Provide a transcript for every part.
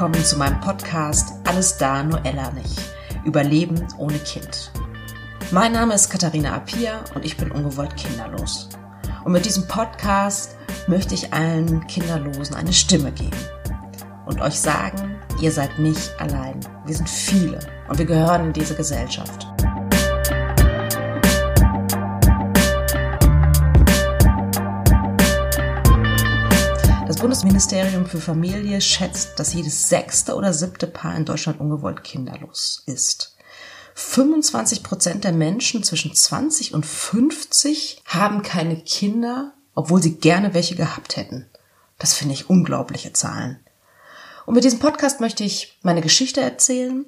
willkommen zu meinem Podcast Alles da, nur Ella nicht. Überleben ohne Kind. Mein Name ist Katharina Apia und ich bin ungewollt kinderlos. Und mit diesem Podcast möchte ich allen Kinderlosen eine Stimme geben und euch sagen, ihr seid nicht allein. Wir sind viele und wir gehören in diese Gesellschaft. Bundesministerium für Familie schätzt, dass jedes sechste oder siebte Paar in Deutschland ungewollt kinderlos ist. 25 Prozent der Menschen zwischen 20 und 50 haben keine Kinder, obwohl sie gerne welche gehabt hätten. Das finde ich unglaubliche Zahlen. Und mit diesem Podcast möchte ich meine Geschichte erzählen,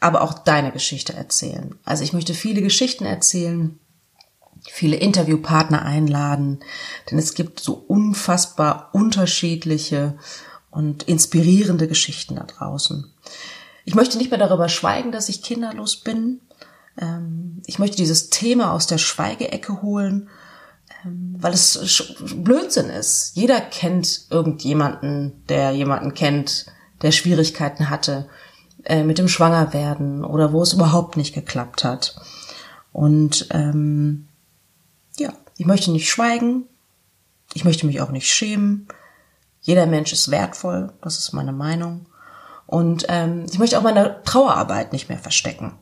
aber auch deine Geschichte erzählen. Also ich möchte viele Geschichten erzählen, viele Interviewpartner einladen, denn es gibt so unfassbar unterschiedliche und inspirierende Geschichten da draußen. Ich möchte nicht mehr darüber schweigen, dass ich kinderlos bin. Ähm, ich möchte dieses Thema aus der Schweigeecke holen, ähm, weil es Blödsinn ist. Jeder kennt irgendjemanden, der jemanden kennt, der Schwierigkeiten hatte äh, mit dem Schwangerwerden oder wo es überhaupt nicht geklappt hat. Und ähm, ja, ich möchte nicht schweigen. Ich möchte mich auch nicht schämen. Jeder Mensch ist wertvoll. Das ist meine Meinung. Und ähm, ich möchte auch meine Trauerarbeit nicht mehr verstecken.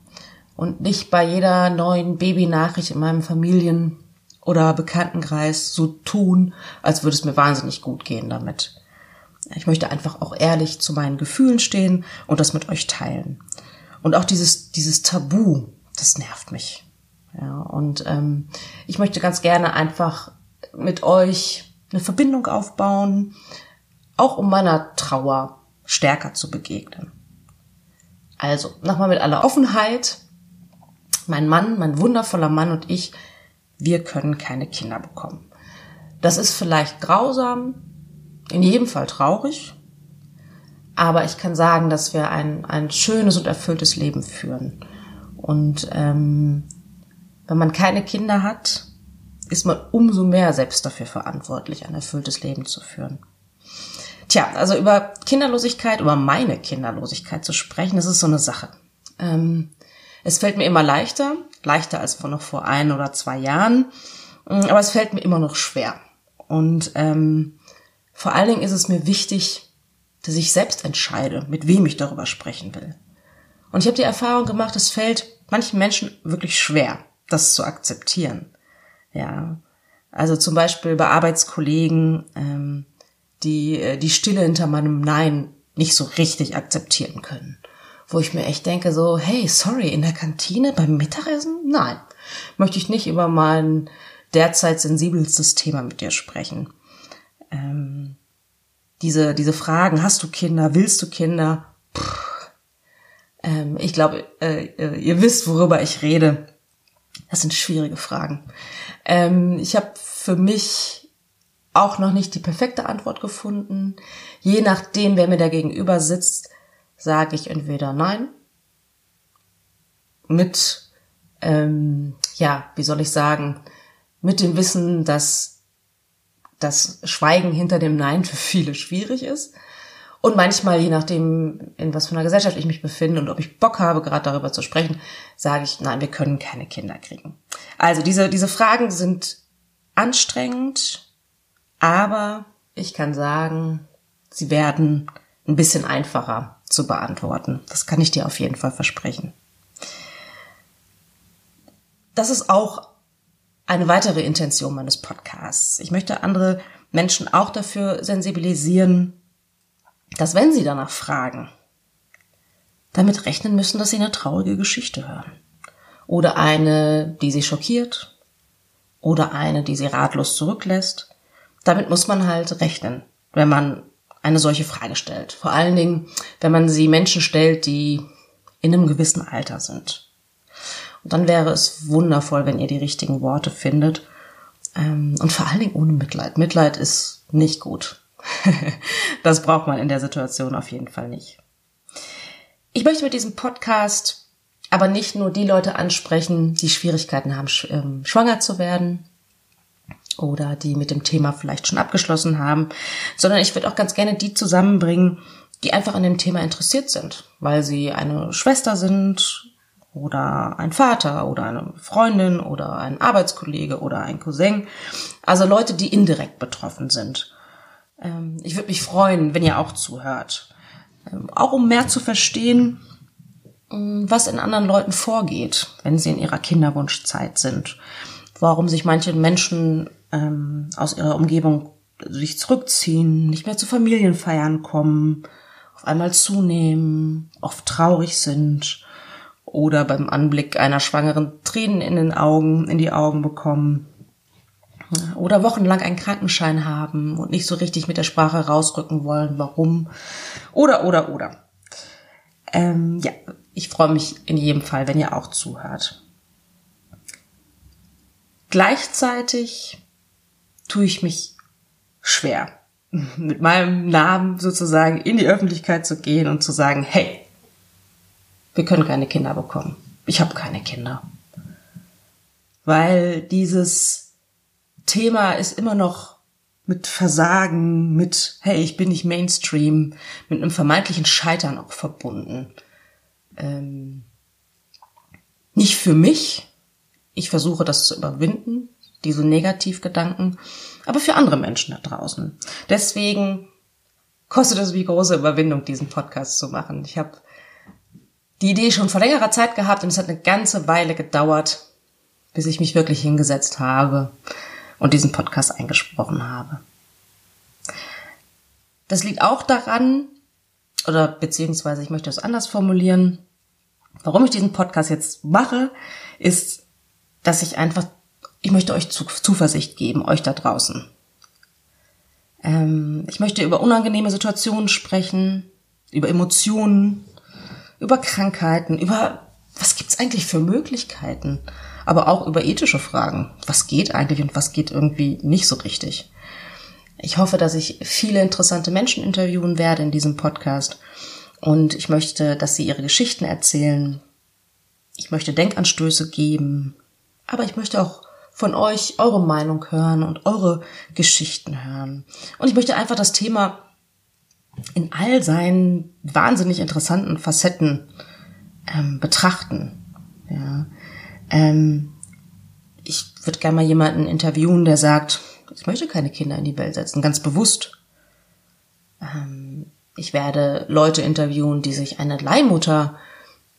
Und nicht bei jeder neuen Babynachricht in meinem Familien- oder Bekanntenkreis so tun, als würde es mir wahnsinnig gut gehen damit. Ich möchte einfach auch ehrlich zu meinen Gefühlen stehen und das mit euch teilen. Und auch dieses, dieses Tabu, das nervt mich. Ja, und ähm, ich möchte ganz gerne einfach mit euch eine Verbindung aufbauen, auch um meiner Trauer stärker zu begegnen. Also, nochmal mit aller Offenheit. Mein Mann, mein wundervoller Mann und ich, wir können keine Kinder bekommen. Das ist vielleicht grausam, in jedem Fall traurig, aber ich kann sagen, dass wir ein, ein schönes und erfülltes Leben führen. Und ähm, wenn man keine Kinder hat, ist man umso mehr selbst dafür verantwortlich, ein erfülltes Leben zu führen. Tja, also über Kinderlosigkeit, über meine Kinderlosigkeit zu sprechen, das ist so eine Sache. Ähm, es fällt mir immer leichter, leichter als vor noch vor ein oder zwei Jahren, mm, aber es fällt mir immer noch schwer. Und ähm, vor allen Dingen ist es mir wichtig, dass ich selbst entscheide, mit wem ich darüber sprechen will. Und ich habe die Erfahrung gemacht, es fällt manchen Menschen wirklich schwer, das zu akzeptieren. Ja, also zum Beispiel bei Arbeitskollegen, ähm, die äh, die Stille hinter meinem Nein nicht so richtig akzeptieren können. Wo ich mir echt denke so, hey, sorry, in der Kantine beim Mittagessen? Nein, möchte ich nicht über mein derzeit sensibelstes Thema mit dir sprechen. Ähm, diese, diese Fragen, hast du Kinder, willst du Kinder? ähm, ich glaube, äh, äh, ihr wisst, worüber ich rede. Das sind schwierige Fragen. Ähm, ich habe für mich auch noch nicht die perfekte Antwort gefunden. Je nachdem, wer mir da gegenüber sitzt, sage ich entweder nein mit, ähm, ja, wie soll ich sagen, mit dem Wissen, dass das Schweigen hinter dem Nein für viele schwierig ist und manchmal, je nachdem, in was für einer Gesellschaft ich mich befinde und ob ich Bock habe, gerade darüber zu sprechen, sage ich, nein, wir können keine Kinder kriegen. Also diese, diese Fragen sind anstrengend, aber ich kann sagen, sie werden ein bisschen einfacher zu beantworten. Das kann ich dir auf jeden Fall versprechen. Das ist auch eine weitere Intention meines Podcasts. Ich möchte andere Menschen auch dafür sensibilisieren, dass wenn sie danach fragen, damit rechnen müssen, dass sie eine traurige Geschichte hören. Oder eine, die sie schockiert. Oder eine, die sie ratlos zurücklässt. Damit muss man halt rechnen, wenn man eine solche Frage stellt. Vor allen Dingen, wenn man sie Menschen stellt, die in einem gewissen Alter sind. Und dann wäre es wundervoll, wenn ihr die richtigen Worte findet. Ähm, und vor allen Dingen ohne Mitleid. Mitleid ist nicht gut. das braucht man in der Situation auf jeden Fall nicht. Ich möchte mit diesem Podcast aber nicht nur die Leute ansprechen, die Schwierigkeiten haben, ähm, schwanger zu werden oder die mit dem Thema vielleicht schon abgeschlossen haben, sondern ich würde auch ganz gerne die zusammenbringen, die einfach an dem Thema interessiert sind, weil sie eine Schwester sind oder ein Vater oder eine Freundin oder ein Arbeitskollege oder ein Cousin. Also Leute, die indirekt betroffen sind. Ähm, ich würde mich freuen, wenn ihr auch zuhört. Ähm, auch um mehr zu verstehen, ähm, was in anderen Leuten vorgeht, wenn sie in ihrer Kinderwunschzeit sind. Warum sich manche Menschen ähm, aus ihrer Umgebung sich zurückziehen, nicht mehr zu Familienfeiern kommen, auf einmal zunehmen, oft traurig sind oder beim Anblick einer Schwangeren Tränen in den Augen, in die Augen bekommen oder wochenlang einen Krankenschein haben und nicht so richtig mit der Sprache rausrücken wollen, warum oder oder oder. Ähm, ja, ich freue mich in jedem Fall, wenn ihr auch zuhört. Gleichzeitig tue ich mich schwer, mit meinem Namen sozusagen in die Öffentlichkeit zu gehen und zu sagen, hey, wir können keine Kinder bekommen. Ich habe keine Kinder. Weil dieses Thema ist immer noch mit Versagen, mit, hey, ich bin nicht Mainstream, mit einem vermeintlichen Scheitern auch verbunden. Ähm, nicht für mich. Ich versuche das zu überwinden, diese Negativgedanken, aber für andere Menschen da draußen. Deswegen kostet es wie große Überwindung, diesen Podcast zu machen. Ich habe die Idee schon vor längerer Zeit gehabt und es hat eine ganze Weile gedauert, bis ich mich wirklich hingesetzt habe und diesen Podcast eingesprochen habe. Das liegt auch daran, oder beziehungsweise ich möchte es anders formulieren, warum ich diesen Podcast jetzt mache, ist, dass ich einfach, ich möchte euch Zuversicht geben, euch da draußen. Ähm, ich möchte über unangenehme Situationen sprechen, über Emotionen, über Krankheiten, über was gibt's eigentlich für Möglichkeiten, aber auch über ethische Fragen. Was geht eigentlich und was geht irgendwie nicht so richtig? Ich hoffe, dass ich viele interessante Menschen interviewen werde in diesem Podcast und ich möchte, dass sie ihre Geschichten erzählen. Ich möchte Denkanstöße geben, aber ich möchte auch von euch eure Meinung hören und eure Geschichten hören. Und ich möchte einfach das Thema in all seinen wahnsinnig interessanten Facetten ähm, betrachten. Ja. Ähm, ich würde gerne mal jemanden interviewen, der sagt, ich möchte keine Kinder in die Welt setzen, ganz bewusst. Ähm, ich werde Leute interviewen, die sich eine Leihmutter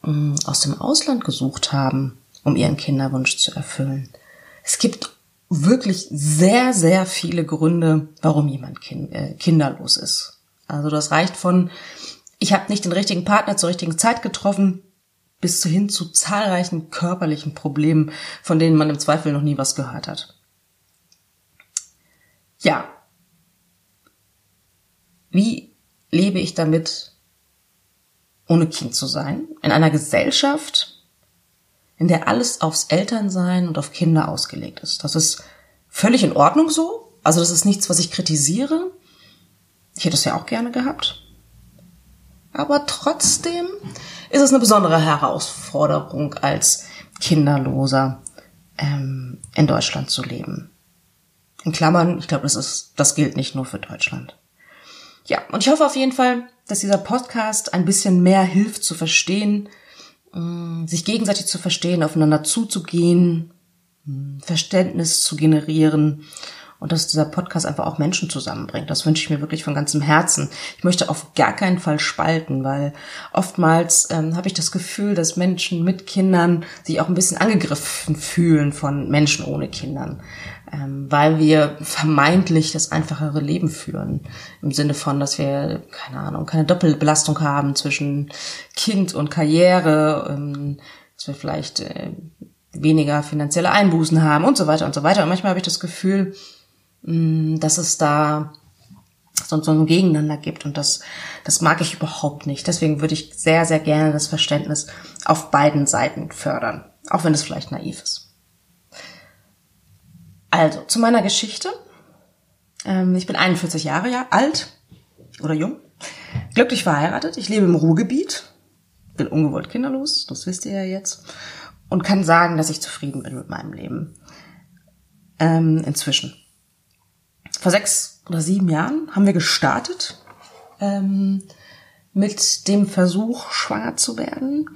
ähm, aus dem Ausland gesucht haben, um ihren Kinderwunsch zu erfüllen. Es gibt wirklich sehr, sehr viele Gründe, warum jemand kind, äh, kinderlos ist. Also das reicht von, ich habe nicht den richtigen Partner zur richtigen Zeit getroffen, bis hin zu zahlreichen körperlichen Problemen, von denen man im Zweifel noch nie was gehört hat. Ja. Wie lebe ich damit, ohne Kind zu sein? In einer Gesellschaft, in der alles aufs Elternsein und auf Kinder ausgelegt ist. Das ist völlig in Ordnung so. Also das ist nichts, was ich kritisiere. Ich hätte es ja auch gerne gehabt. Aber trotzdem ist es eine besondere Herausforderung, als Kinderloser ähm, in Deutschland zu leben. In Klammern, ich glaube, das ist, das gilt nicht nur für Deutschland. Ja, und ich hoffe auf jeden Fall, dass dieser Podcast ein bisschen mehr hilft zu verstehen, äh, sich gegenseitig zu verstehen, aufeinander zuzugehen, äh, Verständnis zu generieren und dass dieser Podcast einfach auch Menschen zusammenbringt. Das wünsche ich mir wirklich von ganzem Herzen. Ich möchte auf gar keinen Fall spalten, weil oftmals ähm, habe ich das Gefühl, dass Menschen mit Kindern sich auch ein bisschen angegriffen fühlen von Menschen ohne Kindern, ähm, weil wir vermeintlich das einfachere Leben führen. Im Sinne von, dass wir, keine Ahnung, keine Doppelbelastung haben zwischen Kind und Karriere, ähm, dass wir vielleicht äh, weniger finanzielle Einbußen haben und so weiter und so weiter. Und manchmal habe ich das Gefühl, dass es da so, so ein Gegeneinander gibt und das, das mag ich überhaupt nicht. Deswegen würde ich sehr, sehr gerne das Verständnis auf beiden Seiten fördern, auch wenn es vielleicht naiv ist. Also, zu meiner Geschichte. Ähm, ich bin 41 Jahre alt oder jung, glücklich verheiratet. Ich lebe im Ruhrgebiet, bin ungewollt kinderlos, das wisst ihr ja jetzt, und kann sagen, dass ich zufrieden bin mit meinem Leben. Ähm, inzwischen vor sechs oder sieben Jahren haben wir gestartet. Ähm, mit dem Versuch, schwanger zu werden.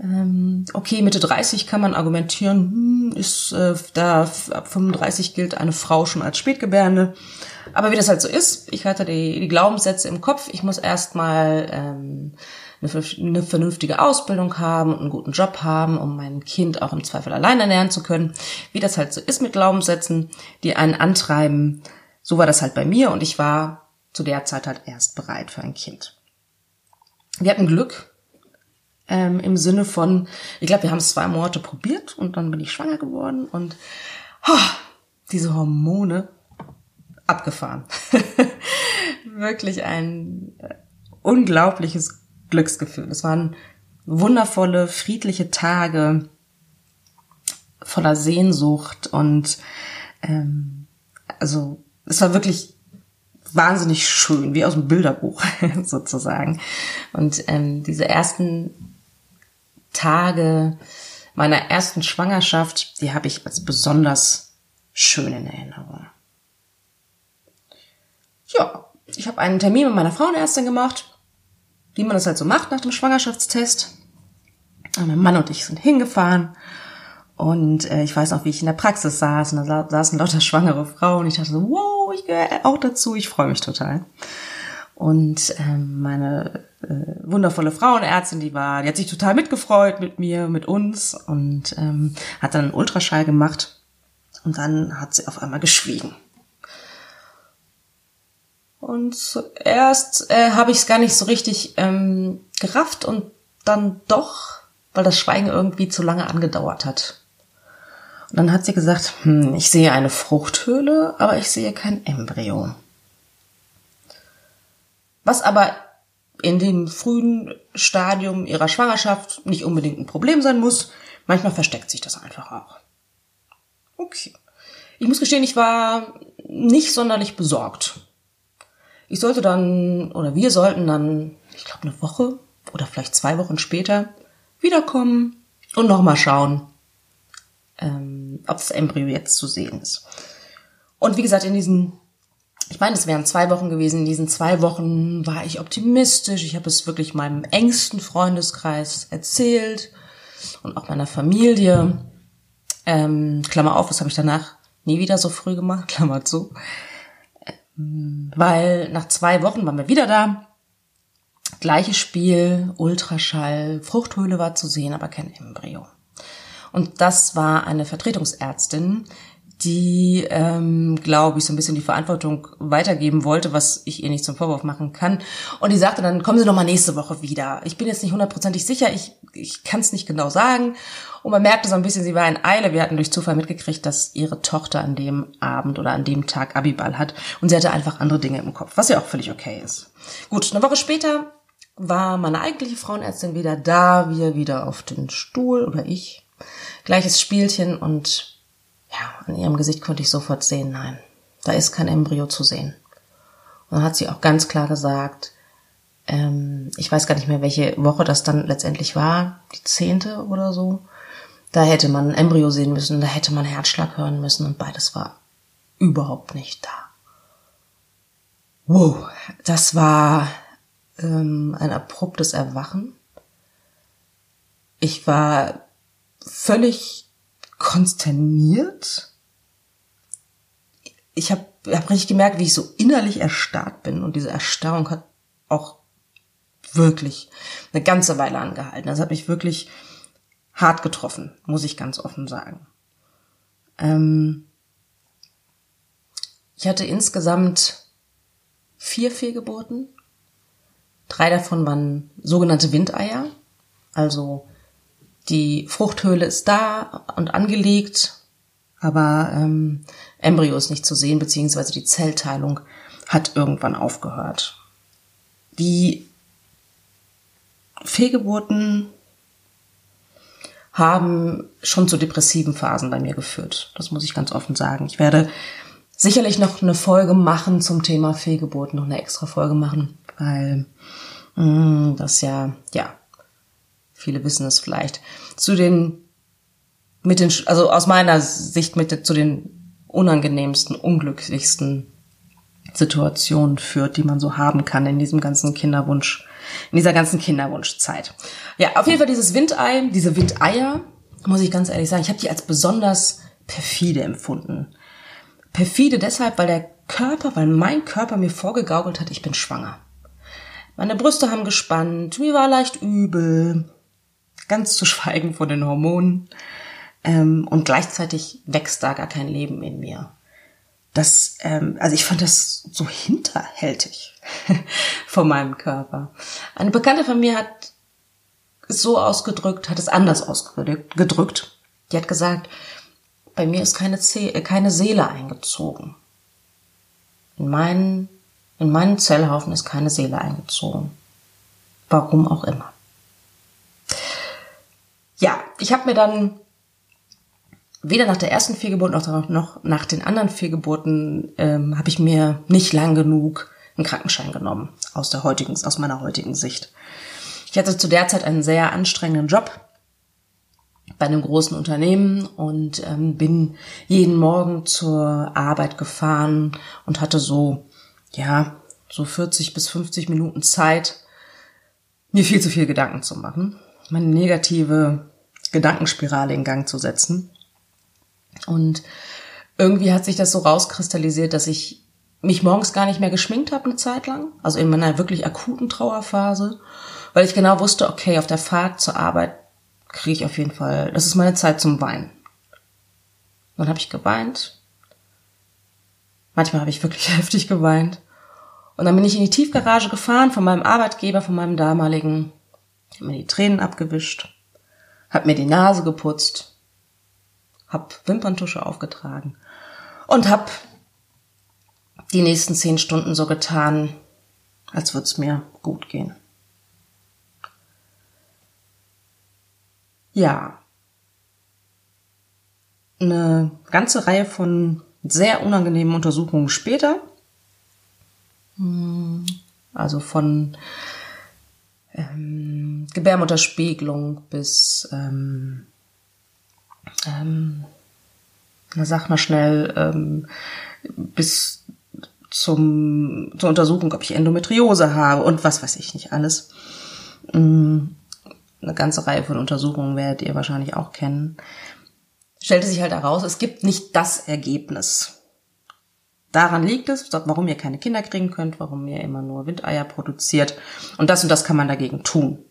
Ähm, okay, Mitte 30 kann man argumentieren, hm, ist äh, da ab 35 gilt eine Frau schon als Spätgebärende. Aber wie das halt so ist, ich hatte die, die Glaubenssätze im Kopf. Ich muss erstmal ähm, eine vernünftige Ausbildung haben und einen guten Job haben, um mein Kind auch im Zweifel allein ernähren zu können. Wie das halt so ist mit Glaubenssätzen, die einen antreiben. So war das halt bei mir und ich war zu der Zeit halt erst bereit für ein Kind. Wir hatten Glück ähm, im Sinne von, ich glaube, wir haben es zwei Monate probiert und dann bin ich schwanger geworden und oh, diese Hormone abgefahren. Wirklich ein äh, unglaubliches Glücksgefühl. Es waren wundervolle, friedliche Tage voller Sehnsucht und ähm, also es war wirklich wahnsinnig schön, wie aus dem Bilderbuch sozusagen. Und ähm, diese ersten Tage meiner ersten Schwangerschaft, die habe ich als besonders schön in Erinnerung. Ja, ich habe einen Termin mit meiner Frauenärztin gemacht wie man das halt so macht nach dem Schwangerschaftstest. Mein Mann und ich sind hingefahren und äh, ich weiß noch, wie ich in der Praxis saß und da saßen lauter schwangere Frauen und ich dachte so, wow, ich gehöre auch dazu, ich freue mich total. Und ähm, meine äh, wundervolle Frauenärztin, die war, die hat sich total mitgefreut mit mir, mit uns und ähm, hat dann einen Ultraschall gemacht und dann hat sie auf einmal geschwiegen. Und zuerst äh, habe ich es gar nicht so richtig ähm, gerafft und dann doch, weil das Schweigen irgendwie zu lange angedauert hat. Und dann hat sie gesagt, hm, ich sehe eine Fruchthöhle, aber ich sehe kein Embryo. Was aber in dem frühen Stadium ihrer Schwangerschaft nicht unbedingt ein Problem sein muss. Manchmal versteckt sich das einfach auch. Okay. Ich muss gestehen, ich war nicht sonderlich besorgt. Ich sollte dann, oder wir sollten dann, ich glaube, eine Woche oder vielleicht zwei Wochen später wiederkommen und nochmal schauen, ähm, ob das Embryo jetzt zu sehen ist. Und wie gesagt, in diesen, ich meine, es wären zwei Wochen gewesen, in diesen zwei Wochen war ich optimistisch. Ich habe es wirklich meinem engsten Freundeskreis erzählt und auch meiner Familie. Ähm, Klammer auf, das habe ich danach nie wieder so früh gemacht, Klammer zu. Weil nach zwei Wochen waren wir wieder da. Gleiches Spiel, Ultraschall, Fruchthöhle war zu sehen, aber kein Embryo. Und das war eine Vertretungsärztin, die, ähm, glaube ich, so ein bisschen die Verantwortung weitergeben wollte, was ich ihr nicht zum Vorwurf machen kann. Und die sagte dann, kommen Sie noch mal nächste Woche wieder. Ich bin jetzt nicht hundertprozentig sicher, ich, ich kann es nicht genau sagen. Und man merkte so ein bisschen, sie war in Eile. Wir hatten durch Zufall mitgekriegt, dass ihre Tochter an dem Abend oder an dem Tag Abiball hat. Und sie hatte einfach andere Dinge im Kopf, was ja auch völlig okay ist. Gut, eine Woche später war meine eigentliche Frauenärztin wieder da, wir wieder auf den Stuhl oder ich. Gleiches Spielchen und ja, an ihrem Gesicht konnte ich sofort sehen, nein, da ist kein Embryo zu sehen. Und dann hat sie auch ganz klar gesagt, ähm, ich weiß gar nicht mehr, welche Woche das dann letztendlich war, die zehnte oder so. Da hätte man ein Embryo sehen müssen, da hätte man Herzschlag hören müssen und beides war überhaupt nicht da. Wow, das war ähm, ein abruptes Erwachen. Ich war völlig konsterniert. Ich habe hab richtig gemerkt, wie ich so innerlich erstarrt bin und diese Erstarrung hat auch wirklich eine ganze Weile angehalten. Das hat mich wirklich hart getroffen, muss ich ganz offen sagen. Ähm ich hatte insgesamt vier Fehlgeburten. Drei davon waren sogenannte Windeier, also die Fruchthöhle ist da und angelegt, aber ähm, Embryo ist nicht zu sehen, beziehungsweise die Zellteilung hat irgendwann aufgehört. Die Fehlgeburten haben schon zu depressiven Phasen bei mir geführt. Das muss ich ganz offen sagen. Ich werde sicherlich noch eine Folge machen zum Thema Fehlgeburten, noch eine extra Folge machen, weil mh, mm, das ja, ja, viele wissen es vielleicht, zu den, mit den, also aus meiner Sicht mit zu den unangenehmsten, unglücklichsten Situationen führt, die man so haben kann in diesem ganzen Kinderwunsch in dieser ganzen Kinderwunschzeit. Ja, auf jeden Fall dieses Windei, diese Windeier, muss ich ganz ehrlich sagen, ich habe die als besonders perfide empfunden. Perfide deshalb, weil der Körper, weil mein Körper mir vorgegaukelt hat, ich bin schwanger. Meine Brüste haben gespannt, mir war leicht übel, ganz zu schweigen von den Hormonen. Ähm, und gleichzeitig wächst da gar kein Leben in mir. Das, ähm, also ich fand das so hinterhältig von meinem Körper. Eine Bekannte von mir hat es so ausgedrückt, hat es anders ausgedrückt. Die hat gesagt, bei mir ist keine, Ze äh, keine Seele eingezogen. In meinen, in meinen Zellhaufen ist keine Seele eingezogen. Warum auch immer. Ich habe mir dann weder nach der ersten Fehlgeburt noch, noch nach den anderen Fehlgeburten ähm, habe ich mir nicht lang genug einen Krankenschein genommen aus der heutigen, aus meiner heutigen Sicht. Ich hatte zu der Zeit einen sehr anstrengenden Job bei einem großen Unternehmen und ähm, bin jeden Morgen zur Arbeit gefahren und hatte so, ja, so 40 bis 50 Minuten Zeit, mir viel zu viel Gedanken zu machen, meine negative Gedankenspirale in Gang zu setzen. Und irgendwie hat sich das so rauskristallisiert, dass ich mich morgens gar nicht mehr geschminkt habe eine Zeit lang, also in meiner wirklich akuten Trauerphase, weil ich genau wusste, okay, auf der Fahrt zur Arbeit kriege ich auf jeden Fall, das ist meine Zeit zum Weinen. Dann habe ich geweint. Manchmal habe ich wirklich heftig geweint. Und dann bin ich in die Tiefgarage gefahren von meinem Arbeitgeber, von meinem damaligen, ich habe mir die Tränen abgewischt, habe mir die Nase geputzt, habe Wimperntusche aufgetragen und habe die nächsten zehn Stunden so getan, als würde es mir gut gehen. Ja, eine ganze Reihe von sehr unangenehmen Untersuchungen später, hm, also von ähm, Gebärmutterspiegelung bis, ähm, ähm, na sag mal schnell, ähm, bis zum, zur Untersuchung, ob ich Endometriose habe und was weiß ich nicht alles. Hm, eine ganze Reihe von Untersuchungen werdet ihr wahrscheinlich auch kennen, stellte sich halt heraus, es gibt nicht das Ergebnis. Daran liegt es, warum ihr keine Kinder kriegen könnt, warum ihr immer nur Windeier produziert. Und das und das kann man dagegen tun.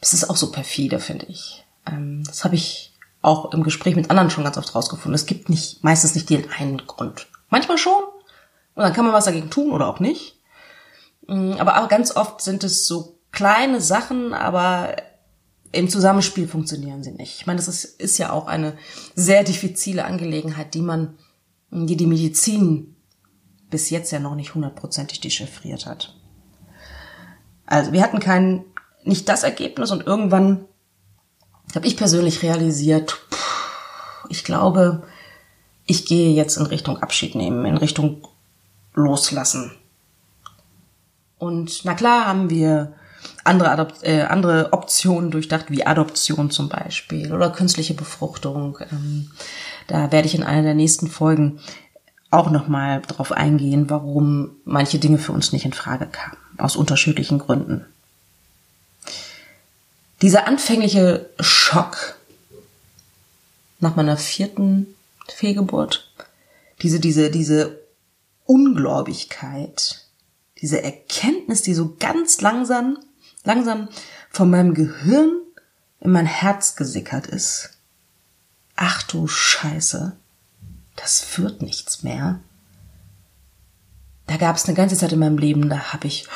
Das ist auch so perfide, finde ich. Ähm, das habe ich auch im Gespräch mit anderen schon ganz oft rausgefunden. Es gibt nicht, meistens nicht den einen Grund. Manchmal schon. Und dann kann man was dagegen tun oder auch nicht. Mm, aber auch ganz oft sind es so kleine Sachen, aber im Zusammenspiel funktionieren sie nicht. Ich meine, das ist, ist ja auch eine sehr diffizile Angelegenheit, die man, die die Medizin bis jetzt ja noch nicht hundertprozentig dechiffriert hat. Also wir hatten kein, nicht das Ergebnis und irgendwann habe ich persönlich realisiert, ich glaube, ich gehe jetzt in Richtung Abschied nehmen, in Richtung Loslassen. Und na klar haben wir andere, äh, andere Optionen durchdacht, wie Adoption zum Beispiel oder künstliche Befruchtung. Ähm, da werde ich in einer der nächsten Folgen auch nochmal drauf eingehen, warum manche Dinge für uns nicht in Frage kamen, aus unterschiedlichen Gründen. Dieser anfängliche Schock nach meiner vierten Fehlgeburt, diese, diese, diese Ungläubigkeit, diese Erkenntnis, die so ganz langsam langsam von meinem Gehirn in mein Herz gesickert ist. Ach du Scheiße, das wird nichts mehr. Da gab es eine ganze Zeit in meinem Leben, da habe ich,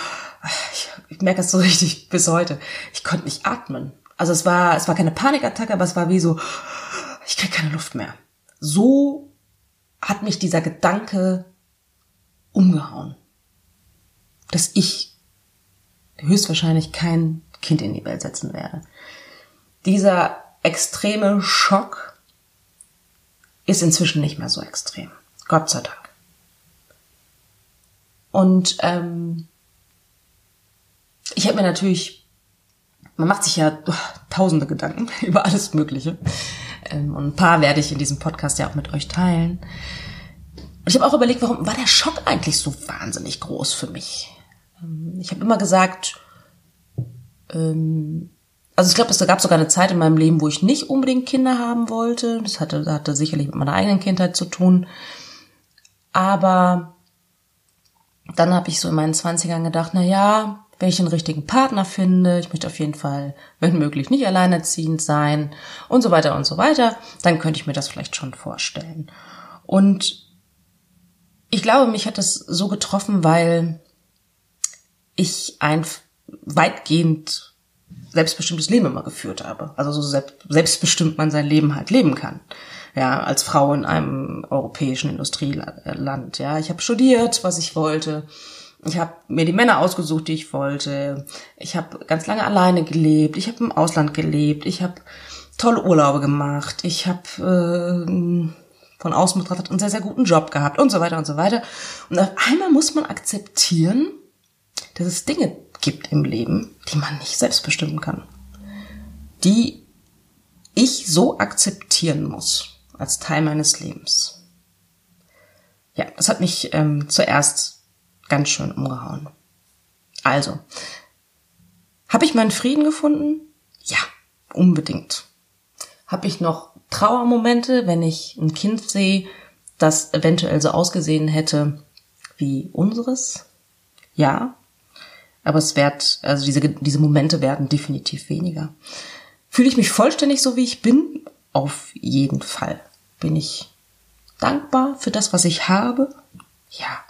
ich, ich merke das so richtig bis heute, ich konnte nicht atmen. Also es war, es war keine Panikattacke, aber es war wie so, ich krieg keine Luft mehr. So hat mich dieser Gedanke umgehauen, dass ich höchstwahrscheinlich kein Kind in die Welt setzen werde. Dieser extreme Schock ist inzwischen nicht mehr so extrem. Gott sei Dank. Und ähm, ich habe mir natürlich, man macht sich ja oh, tausende Gedanken über alles Mögliche. Ähm, und ein paar werde ich in diesem Podcast ja auch mit euch teilen. Und ich habe auch überlegt, warum war der Schock eigentlich so wahnsinnig groß für mich? Ähm, ich habe immer gesagt, ähm, also ich glaube, es gab sogar eine Zeit in meinem Leben, wo ich nicht unbedingt Kinder haben wollte. Das hatte, hatte sicherlich mit meiner eigenen Kindheit zu tun. Aber dann habe ich so in meinen Zwanzigern gedacht, na ja, wenn ich einen richtigen Partner finde, ich möchte auf jeden Fall, wenn möglich, nicht alleinerziehend sein und so weiter und so weiter, dann könnte ich mir das vielleicht schon vorstellen. Und ich glaube, mich hat das so getroffen, weil ich ein weitgehend selbstbestimmtes Leben immer geführt habe. Also so selbstbestimmt man sein Leben halt leben kann. Ja, als Frau in einem europäischen Industrieland. Ja, ich habe studiert, was ich wollte. Ich habe mir die Männer ausgesucht, die ich wollte. Ich habe ganz lange alleine gelebt. Ich habe im Ausland gelebt. Ich habe tolle Urlaube gemacht. Ich habe äh, von außen betrachtet einen sehr, sehr guten Job gehabt und so weiter und so weiter. Und auf einmal muss man akzeptieren, dass es Dinge gibt im Leben, die man nicht selbst bestimmen kann. Die ich so akzeptieren muss als Teil meines Lebens. Ja, das hat mich ähm, zuerst ganz schön umgehauen. Also, habe ich meinen Frieden gefunden? Ja, unbedingt. Habe ich noch Trauermomente, wenn ich ein Kind sehe, das eventuell so ausgesehen hätte wie unseres? Ja, aber es wird, also diese, diese Momente werden definitiv weniger. Fühle ich mich vollständig so, wie ich bin? Auf jeden Fall. Bin ich dankbar für das, was ich habe? Ja.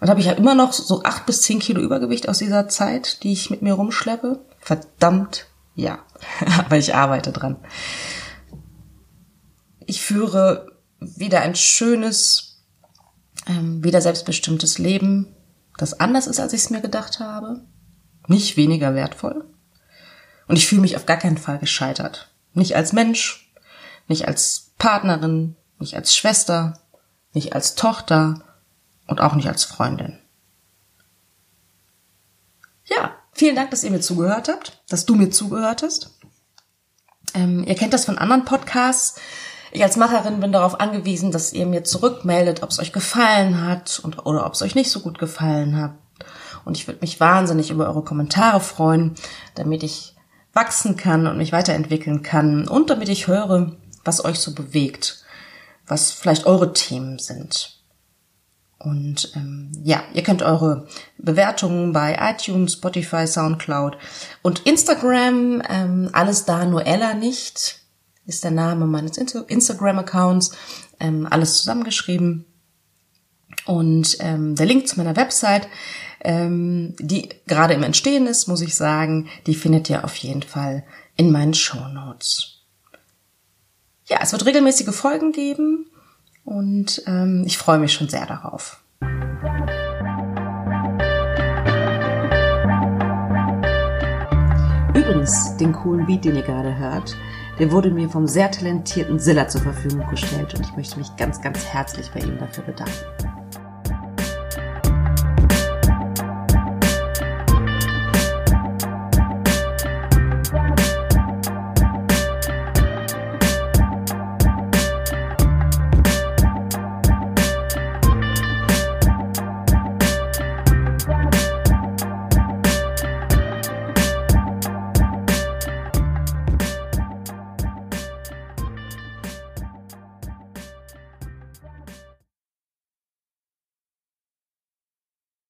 Und habe ich ja immer noch so acht bis zehn Kilo Übergewicht aus dieser Zeit, die ich mit mir rumschleppe? Verdammt, ja. Aber ich arbeite dran. Ich führe wieder ein schönes, ähm, wieder selbstbestimmtes Leben das anders ist, als ich es mir gedacht habe. Nicht weniger wertvoll. Und ich fühle mich auf gar keinen Fall gescheitert. Nicht als Mensch, nicht als Partnerin, nicht als Schwester, nicht als Tochter und auch nicht als Freundin. Ja, vielen Dank, dass ihr mir zugehört habt, dass du mir zugehört hast. Ähm, ihr kennt das von anderen Podcasts. Ich als Macherin bin darauf angewiesen, dass ihr mir zurückmeldet, ob es euch gefallen hat und, oder ob es euch nicht so gut gefallen hat. Und ich würde mich wahnsinnig über eure Kommentare freuen, damit ich wachsen kann und mich weiterentwickeln kann und damit ich höre, was euch so bewegt, was vielleicht eure Themen sind. Und ähm, ja, ihr könnt eure Bewertungen bei iTunes, Spotify, SoundCloud und Instagram, ähm, alles da, nur Ella nicht ist der Name meines Instagram-Accounts, ähm, alles zusammengeschrieben. Und ähm, der Link zu meiner Website, ähm, die gerade im Entstehen ist, muss ich sagen, die findet ihr auf jeden Fall in meinen Show Notes. Ja, es wird regelmäßige Folgen geben und ähm, ich freue mich schon sehr darauf. Übrigens, den coolen Beat, den ihr gerade hört, der wurde mir vom sehr talentierten Silla zur Verfügung gestellt und ich möchte mich ganz, ganz herzlich bei ihm dafür bedanken.